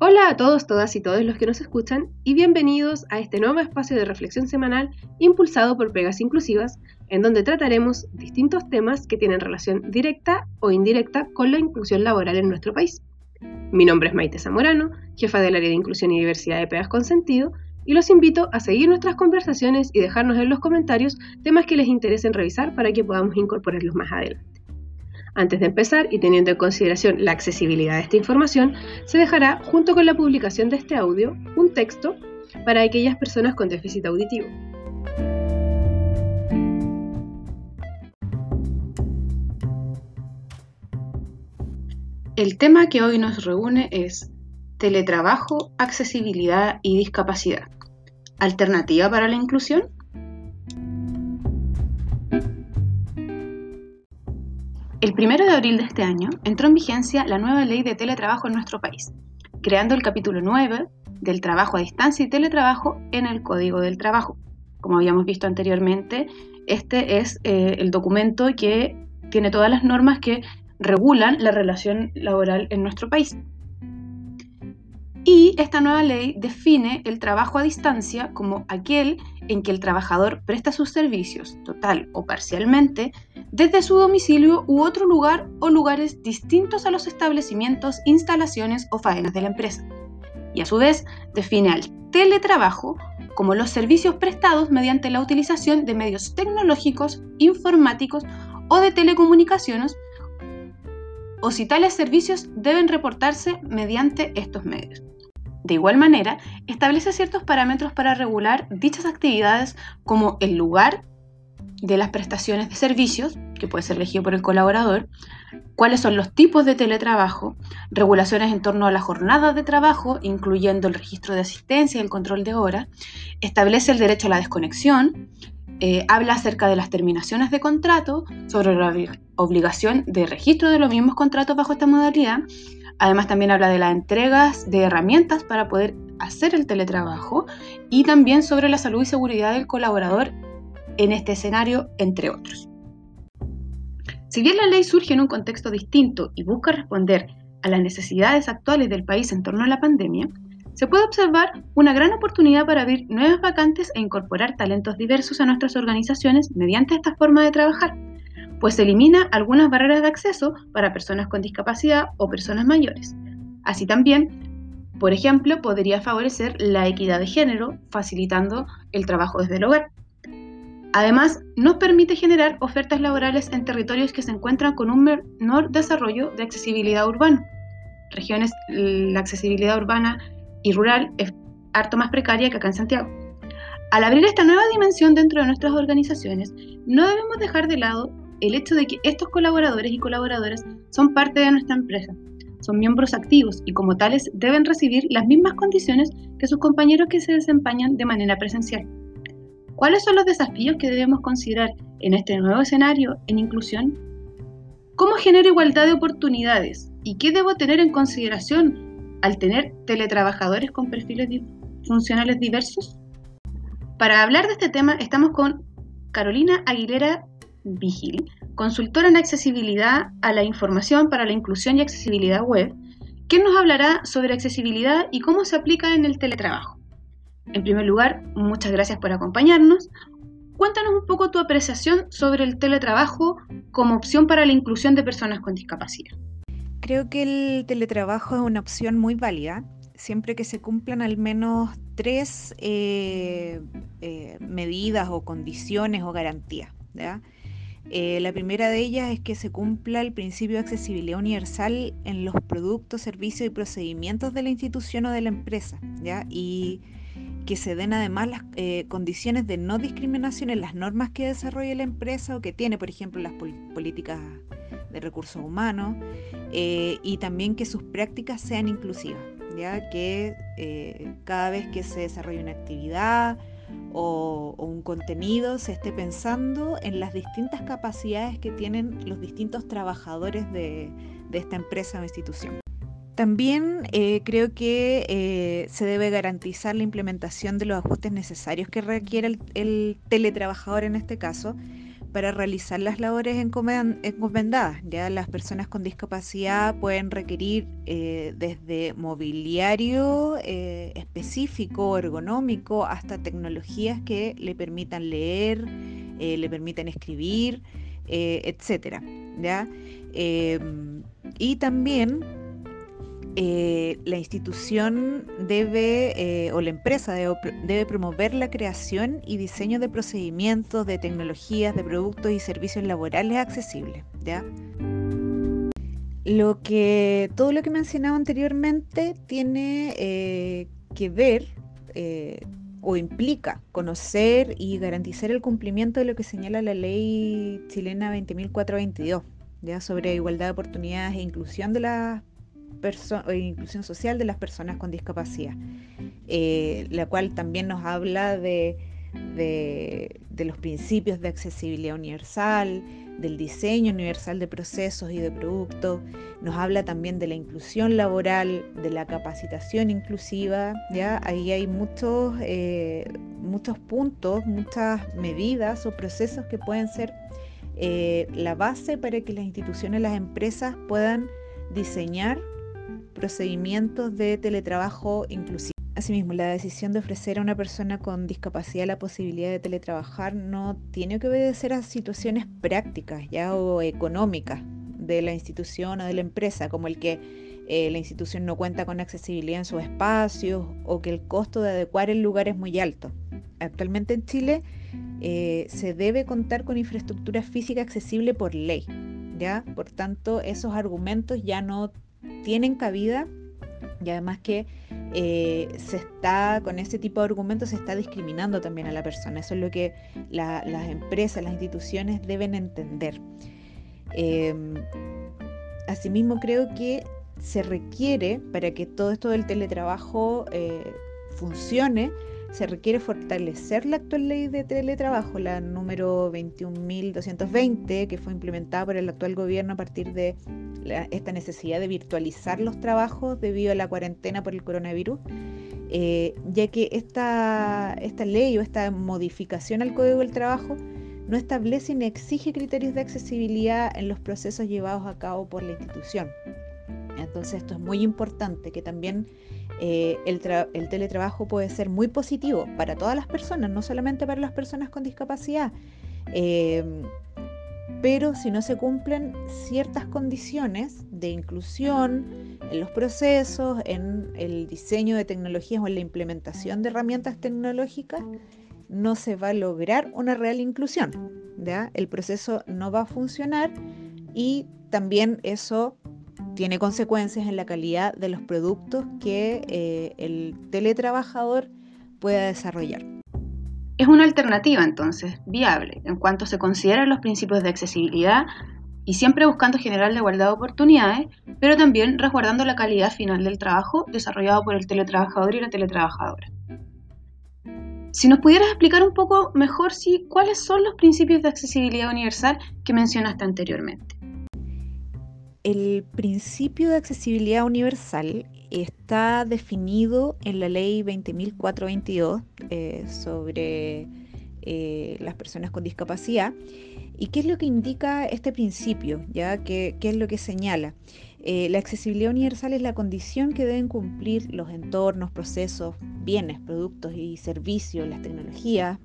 Hola a todos, todas y todos los que nos escuchan y bienvenidos a este nuevo espacio de reflexión semanal impulsado por Pegas Inclusivas, en donde trataremos distintos temas que tienen relación directa o indirecta con la inclusión laboral en nuestro país. Mi nombre es Maite Zamorano, jefa del área de inclusión y diversidad de Pegas con Sentido, y los invito a seguir nuestras conversaciones y dejarnos en los comentarios temas que les interesen revisar para que podamos incorporarlos más adelante. Antes de empezar y teniendo en consideración la accesibilidad de esta información, se dejará, junto con la publicación de este audio, un texto para aquellas personas con déficit auditivo. El tema que hoy nos reúne es teletrabajo, accesibilidad y discapacidad. ¿Alternativa para la inclusión? El 1 de abril de este año entró en vigencia la nueva ley de teletrabajo en nuestro país, creando el capítulo 9 del trabajo a distancia y teletrabajo en el Código del Trabajo. Como habíamos visto anteriormente, este es eh, el documento que tiene todas las normas que regulan la relación laboral en nuestro país. Y esta nueva ley define el trabajo a distancia como aquel en que el trabajador presta sus servicios, total o parcialmente, desde su domicilio u otro lugar o lugares distintos a los establecimientos, instalaciones o faenas de la empresa. Y a su vez define al teletrabajo como los servicios prestados mediante la utilización de medios tecnológicos, informáticos o de telecomunicaciones, o si tales servicios deben reportarse mediante estos medios. De igual manera, establece ciertos parámetros para regular dichas actividades como el lugar de las prestaciones de servicios, que puede ser elegido por el colaborador, cuáles son los tipos de teletrabajo, regulaciones en torno a la jornada de trabajo, incluyendo el registro de asistencia y el control de horas, establece el derecho a la desconexión, eh, habla acerca de las terminaciones de contrato, sobre la obligación de registro de los mismos contratos bajo esta modalidad. Además también habla de las entregas de herramientas para poder hacer el teletrabajo y también sobre la salud y seguridad del colaborador en este escenario, entre otros. Si bien la ley surge en un contexto distinto y busca responder a las necesidades actuales del país en torno a la pandemia, se puede observar una gran oportunidad para abrir nuevas vacantes e incorporar talentos diversos a nuestras organizaciones mediante esta forma de trabajar pues elimina algunas barreras de acceso para personas con discapacidad o personas mayores. Así también, por ejemplo, podría favorecer la equidad de género, facilitando el trabajo desde el hogar. Además, nos permite generar ofertas laborales en territorios que se encuentran con un menor desarrollo de accesibilidad urbana. Regiones, la accesibilidad urbana y rural es harto más precaria que acá en Santiago. Al abrir esta nueva dimensión dentro de nuestras organizaciones, no debemos dejar de lado el hecho de que estos colaboradores y colaboradoras son parte de nuestra empresa, son miembros activos y como tales deben recibir las mismas condiciones que sus compañeros que se desempeñan de manera presencial. ¿Cuáles son los desafíos que debemos considerar en este nuevo escenario en inclusión? ¿Cómo genero igualdad de oportunidades? ¿Y qué debo tener en consideración al tener teletrabajadores con perfiles funcionales diversos? Para hablar de este tema estamos con Carolina Aguilera Vigil, consultora en accesibilidad a la información para la inclusión y accesibilidad web, que nos hablará sobre accesibilidad y cómo se aplica en el teletrabajo. En primer lugar, muchas gracias por acompañarnos. Cuéntanos un poco tu apreciación sobre el teletrabajo como opción para la inclusión de personas con discapacidad. Creo que el teletrabajo es una opción muy válida siempre que se cumplan al menos tres eh, eh, medidas o condiciones o garantías. Eh, la primera de ellas es que se cumpla el principio de accesibilidad universal en los productos, servicios y procedimientos de la institución o de la empresa, ¿ya? Que se den además las eh, condiciones de no discriminación en las normas que desarrolla la empresa o que tiene, por ejemplo, las políticas de recursos humanos, eh, y también que sus prácticas sean inclusivas, ya que cada vez que se desarrolla una actividad, o, un contenido se esté pensando en las distintas capacidades que tienen los distintos trabajadores de, esta empresa o institución. También eh, creo que eh, se debe garantizar la implementación de los ajustes necesarios que requiere el, teletrabajador en este caso para realizar las labores encomendadas. Ya las personas con discapacidad pueden requerir eh, desde mobiliario específico, ergonómico, hasta tecnologías que le permitan leer, le permitan escribir, etc. ¿ya? Em, y también eh, la institución debe, eh, o la empresa debe, promover la creación y diseño de procedimientos, de tecnologías, de productos y servicios laborales accesibles. ¿ya? Lo que, todo lo que mencionaba anteriormente tiene eh, que ver o implica conocer y garantizar el cumplimiento de lo que señala la ley chilena 20.422, ¿ya? sobre igualdad de oportunidades e inclusión de las inclusión social de las personas con discapacidad, eh, la cual también nos habla de, de, los principios de accesibilidad universal, del diseño universal de procesos y de productos, nos habla también de la inclusión laboral, de la capacitación inclusiva, ¿ya? Ahí hay muchos, eh, muchos puntos, muchas medidas o procesos que pueden ser eh, la base para que las instituciones, las empresas puedan diseñar procedimientos de teletrabajo inclusivo. Asimismo, la decisión de ofrecer a una persona con discapacidad la posibilidad de teletrabajar no tiene que obedecer a situaciones prácticas ya o económicas de la institución o de la empresa, como el que eh, la institución no cuenta con accesibilidad en sus espacios o que el costo de adecuar el lugar es muy alto. Actualmente en Chile eh, se debe contar con infraestructura física accesible por ley. ¿ya? Por tanto, esos argumentos ya no tienen cabida y además que eh, se está, con ese tipo de argumentos se está discriminando también a la persona. Eso es lo que las empresas, las instituciones deben entender. Em, asimismo, creo que se requiere para que todo esto del teletrabajo eh, funcione, se requiere fortalecer la actual ley de teletrabajo, la número 21.220, que fue implementada por el actual gobierno a partir de esta necesidad de virtualizar los trabajos debido a la cuarentena por el coronavirus, eh, ya que esta, esta ley o esta modificación al Código del Trabajo no establece ni exige criterios de accesibilidad en los procesos llevados a cabo por la institución. Entonces esto es muy importante, que también eh, el, teletrabajo puede ser muy positivo para todas las personas, no solamente para las personas con discapacidad. Eh, pero si no se cumplen ciertas condiciones de inclusión en los procesos, en el diseño de tecnologías o en la implementación de herramientas tecnológicas, no se va a lograr una real inclusión. El proceso no va a funcionar y también eso tiene consecuencias en la calidad de los productos que eh, el teletrabajador pueda desarrollar. Es una alternativa entonces viable en cuanto se consideran los principios de accesibilidad y siempre buscando generar la igualdad de oportunidades, pero también resguardando la calidad final del trabajo desarrollado por el teletrabajador y la teletrabajadora. Si nos pudieras explicar un poco mejor si, cuáles son los principios de accesibilidad universal que mencionaste anteriormente el principio de accesibilidad universal está definido en la ley 20.422 eh, sobre eh, las personas con discapacidad. ¿Y qué es lo que indica este principio? ¿ya? ¿Qué, es lo que señala? Eh, la accesibilidad universal es la condición que deben cumplir los entornos, procesos, bienes, productos y servicios, las tecnologías,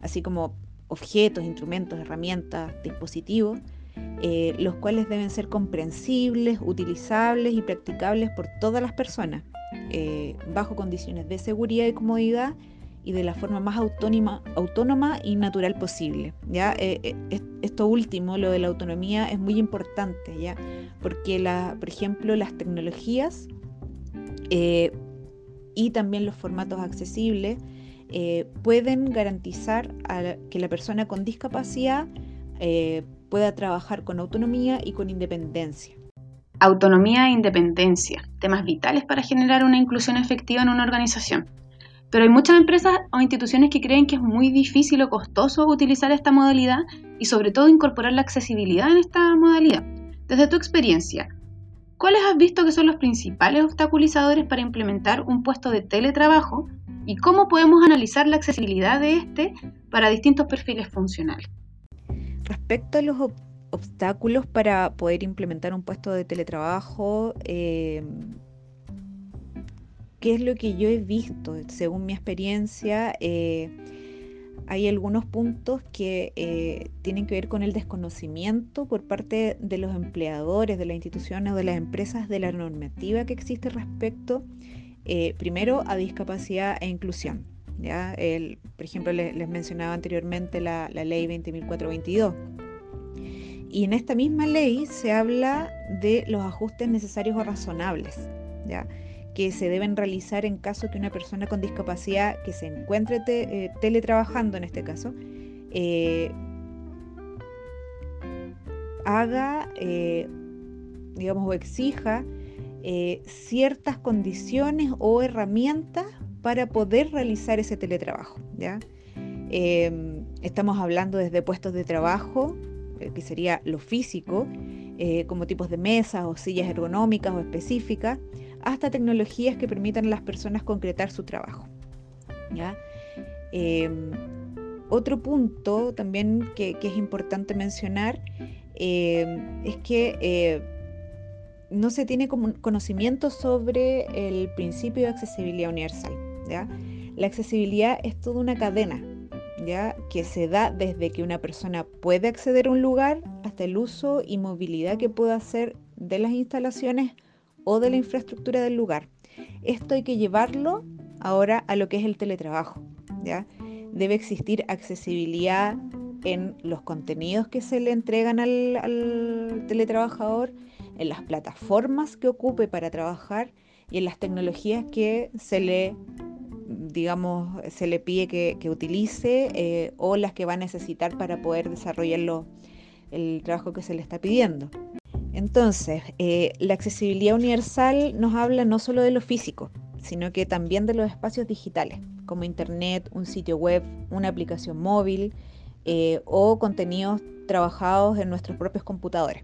así como objetos, instrumentos, herramientas, dispositivos, eh, los cuales deben ser comprensibles, utilizables y practicables por todas las personas, eh, bajo condiciones de seguridad y comodidad y de la forma más autónoma, autónoma y natural posible. ¿ya? Eh, esto último, lo de la autonomía, es muy importante, ¿ya? porque, la, por ejemplo, las tecnologías y también los formatos accesibles pueden garantizar que la persona con discapacidad pueda trabajar con autonomía y con independencia. Autonomía e independencia, temas vitales para generar una inclusión efectiva en una organización. Pero hay muchas empresas o instituciones que creen que es muy difícil o costoso utilizar esta modalidad y sobre todo incorporar la accesibilidad en esta modalidad. Desde tu experiencia, ¿cuáles has visto que son los principales obstaculizadores para implementar un puesto de teletrabajo y cómo podemos analizar la accesibilidad de este para distintos perfiles funcionales? Respecto a los obstáculos para poder implementar un puesto de teletrabajo, em, ¿qué es lo que yo he visto? Según mi experiencia, eh, hay algunos puntos que eh, tienen que ver con el desconocimiento por parte de los empleadores, de las instituciones o de las empresas de la normativa que existe respecto, eh, primero, a discapacidad e inclusión. El, por ejemplo, les, mencionaba anteriormente la, la ley 20.422. Y en esta misma ley se habla de los ajustes necesarios o razonables. ¿ya? que se deben realizar en caso que una persona con discapacidad que se encuentre eh, teletrabajando en este caso, eh, haga, eh, digamos, o exija ciertas condiciones o herramientas para poder realizar ese teletrabajo. ¿ya? Em, estamos hablando desde puestos de trabajo, que sería lo físico, como tipos de mesas o sillas ergonómicas o específicas, hasta tecnologías que permitan a las personas concretar su trabajo. Em, otro punto también que, es importante mencionar em, es que eh, no se tiene conocimiento sobre el principio de accesibilidad universal. La accesibilidad es toda una cadena ¿ya? que se da desde que una persona puede acceder a un lugar hasta el uso y movilidad que pueda hacer de las instalaciones o de la infraestructura del lugar. Esto hay que llevarlo ahora a lo que es el teletrabajo. ¿ya? Debe existir accesibilidad en los contenidos que se le entregan al, teletrabajador, en las plataformas que ocupe para trabajar y en las tecnologías que se le digamos, se le pide que, utilice eh, o las que va a necesitar para poder desarrollar el trabajo que se le está pidiendo. Entonces, eh, la accesibilidad universal nos habla no solo de lo físico, sino que también de los espacios digitales, como Internet, un sitio web, una aplicación móvil eh, o contenidos trabajados en nuestros propios computadores.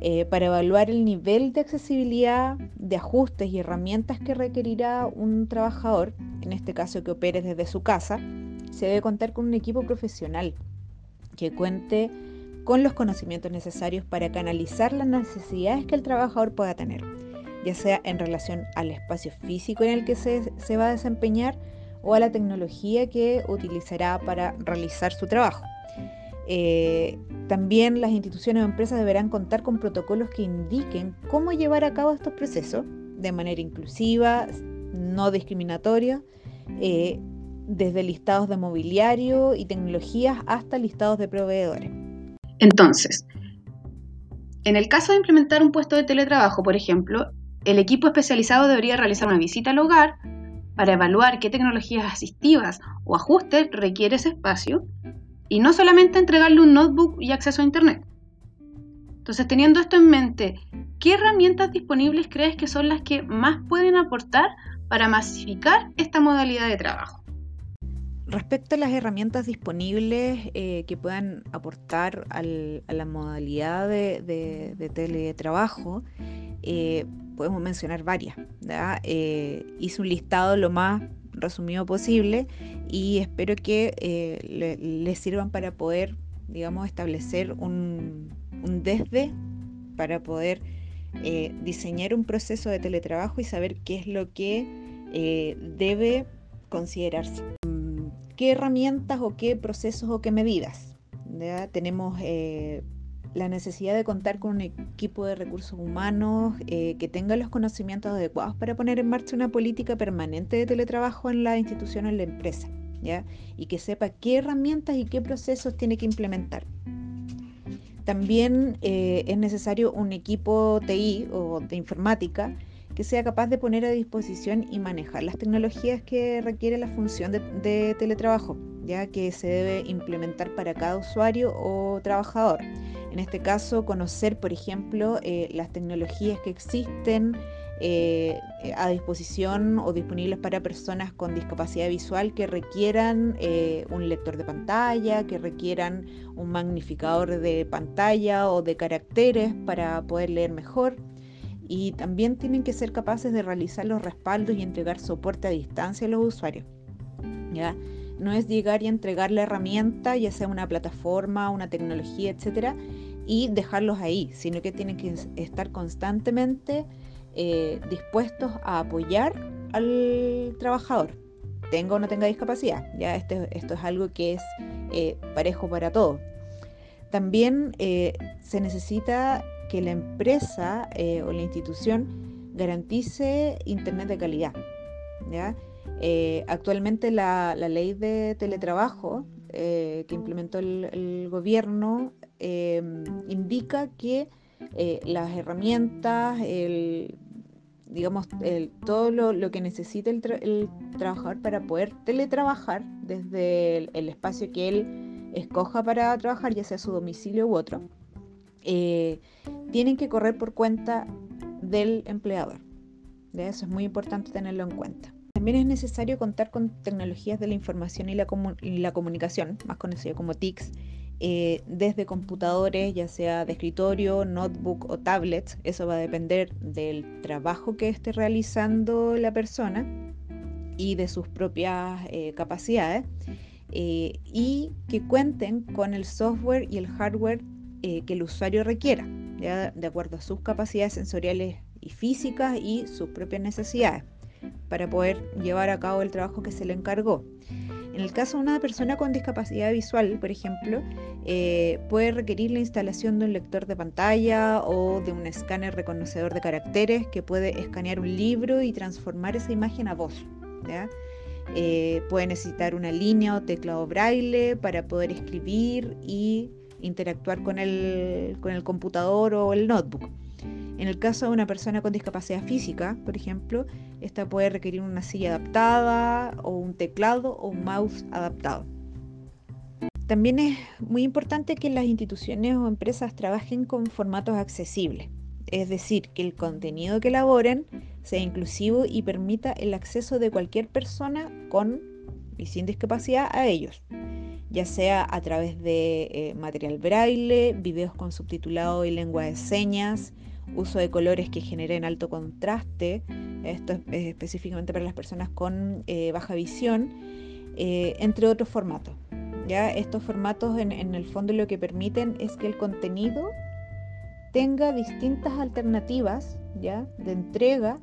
Eh, para evaluar el nivel de accesibilidad, de ajustes y herramientas que requerirá un trabajador, en este caso que opere desde su casa, se debe contar con un equipo profesional que cuente con los conocimientos necesarios para canalizar las necesidades que el trabajador pueda tener, ya sea en relación al espacio físico en el que se, va a desempeñar o a la tecnología que utilizará para realizar su trabajo. Eh, también las instituciones o empresas deberán contar con protocolos que indiquen cómo llevar a cabo estos procesos de manera inclusiva, no discriminatoria, eh, desde listados de mobiliario y tecnologías hasta listados de proveedores. Entonces, en el caso de implementar un puesto de teletrabajo, por ejemplo, el equipo especializado debería realizar una visita al hogar para evaluar qué tecnologías asistivas o ajustes requiere ese espacio y no solamente entregarle un notebook y acceso a Internet. Entonces, teniendo esto en mente, ¿qué herramientas disponibles crees que son las que más pueden aportar para masificar esta modalidad de trabajo? Respecto a las herramientas disponibles eh, que puedan aportar a la modalidad de, teletrabajo, eh, podemos mencionar varias. Eh, hice un listado lo más resumido posible y espero que les sirvan para poder, digamos, establecer un, un desde para poder diseñar un proceso de teletrabajo y saber qué es lo que debe considerarse qué herramientas o qué procesos o qué medidas. Tenemos eh, la necesidad de contar con un equipo de recursos humanos eh, que tenga los conocimientos adecuados para poner en marcha una política permanente de teletrabajo en la institución o en la empresa, ¿ya? y que sepa qué herramientas y qué procesos tiene que implementar. También eh, es necesario un equipo TI o de informática que sea capaz de poner a disposición y manejar las tecnologías que requiere la función de, teletrabajo, ya que se debe implementar para cada usuario o trabajador. En este caso, conocer, por ejemplo, eh, las tecnologías que existen eh, a disposición o disponibles para personas con discapacidad visual que requieran eh, un lector de pantalla, que requieran un magnificador de pantalla o de caracteres para poder leer mejor y también tienen que ser capaces de realizar los respaldos y entregar soporte a distancia a los usuarios. ¿ya? No es llegar y entregar la herramienta, ya sea una plataforma, una tecnología, etcétera, y dejarlos ahí, sino que tienen que estar constantemente eh, dispuestos a apoyar al trabajador, tenga o no tenga discapacidad. Ya este, esto es algo que es eh, parejo para todos. También eh, se necesita que la empresa o la institución garantice Internet de calidad. Actualmente la, ley de teletrabajo que implementó el gobierno Em, indica que eh, las herramientas, digamos, todo lo, que necesita el, trabajador para poder teletrabajar desde el, espacio que él escoja para trabajar, ya sea su domicilio u otro, eh, tienen que correr por cuenta del empleador. Eso es muy importante tenerlo en cuenta. También es necesario contar con tecnologías de la información y la, comunicación, más conocido como TICs, eh, desde computadores, ya sea de escritorio, notebook o tablet. Eso va a depender del trabajo que esté realizando la persona y de sus propias eh, capacidades. Eh, y que cuenten con el software y el hardware que el usuario requiera, de acuerdo a sus capacidades sensoriales y físicas y sus propias necesidades, para poder llevar a cabo el trabajo que se le encargó. En el caso de una persona con discapacidad visual, por ejemplo, eh, puede requerir la instalación de un lector de pantalla o de un escáner reconocedor de caracteres que puede escanear un libro y transformar esa imagen a voz. Eh, puede necesitar una línea o teclado braille para poder escribir y interactuar con el, con el computador o el notebook. En el caso de una persona con discapacidad física, por ejemplo, esta puede requerir una silla adaptada o un teclado o un mouse adaptado. También es muy importante que las instituciones o empresas trabajen con formatos accesibles, es decir, que el contenido que elaboren sea inclusivo y permita el acceso de cualquier persona con y sin discapacidad a ellos, ya sea a través de eh, material braille, videos con subtitulado y lengua de señas, uso de colores que generen alto contraste, esto es, específicamente para las personas con eh, baja visión, eh, entre otros formatos. ¿ya? Estos formatos en, en, el fondo lo que permiten es que el contenido tenga distintas alternativas ¿ya? de entrega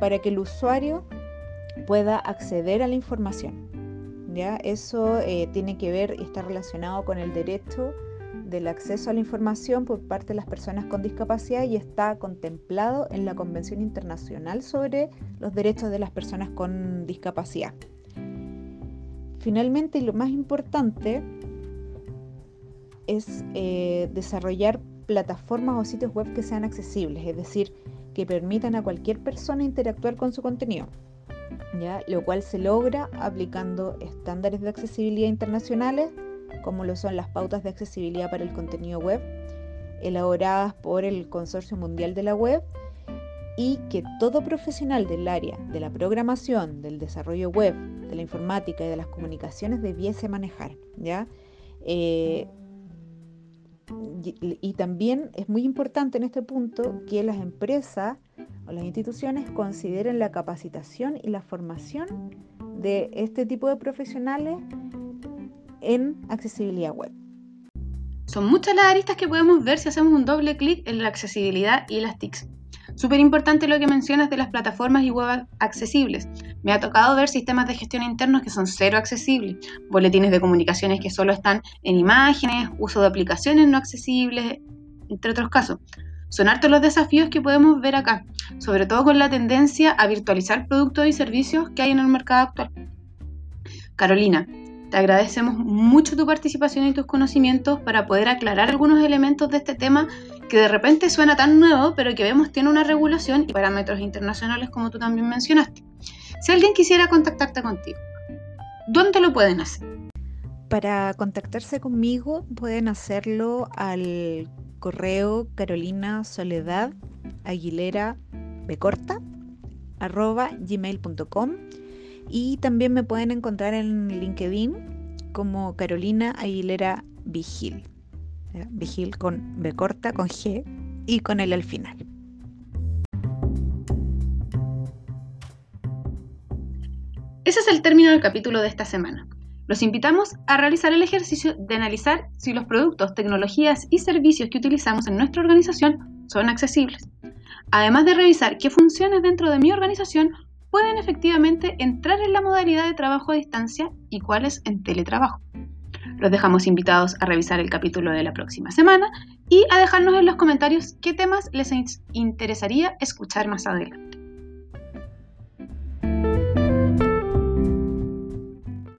para que el usuario pueda acceder a la información. ¿ya? Eso eh, tiene que ver y está relacionado con el derecho del acceso a la información por parte de las personas con discapacidad y está contemplado en la Convención Internacional sobre los Derechos de las Personas con Discapacidad. Finalmente, y lo más importante, es eh, desarrollar plataformas o sitios web que sean accesibles, es decir, que permitan a cualquier persona interactuar con su contenido, ¿ya? lo cual se logra aplicando estándares de accesibilidad internacionales como lo son las pautas de accesibilidad para el contenido web, elaboradas por el Consorcio Mundial de la Web, y que todo profesional del área de la programación, del desarrollo web, de la informática y de las comunicaciones debiese manejar. ¿ya? Eh, y, y, también es muy importante en este punto que las empresas o las instituciones consideren la capacitación y la formación de este tipo de profesionales en accesibilidad web. Son muchas las aristas que podemos ver si hacemos un doble clic en la accesibilidad y las TICs. Súper importante lo que mencionas de las plataformas y web accesibles. Me ha tocado ver sistemas de gestión internos que son cero accesibles, boletines de comunicaciones que solo están en imágenes, uso de aplicaciones no accesibles, entre otros casos. Son hartos los desafíos que podemos ver acá, sobre todo con la tendencia a virtualizar productos y servicios que hay en el mercado actual. Carolina, te agradecemos mucho tu participación y tus conocimientos para poder aclarar algunos elementos de este tema que de repente suena tan nuevo, pero que vemos tiene una regulación y parámetros internacionales como tú también mencionaste. Si alguien quisiera contactarte contigo, ¿dónde lo pueden hacer? Para contactarse conmigo pueden hacerlo al correo carolina soledad aguilera becorta arroba gmail.com y también me pueden encontrar en LinkedIn como Carolina Aguilera Vigil. Vigil con B corta, con G y con L al final. Ese es el término del capítulo de esta semana. Los invitamos a realizar el ejercicio de analizar si los productos, tecnologías y servicios que utilizamos en nuestra organización son accesibles. Además de revisar qué funciones dentro de mi organización pueden efectivamente entrar en la modalidad de trabajo a distancia y cuáles en teletrabajo. Los dejamos invitados a revisar el capítulo de la próxima semana y a dejarnos en los comentarios qué temas les interesaría escuchar más adelante.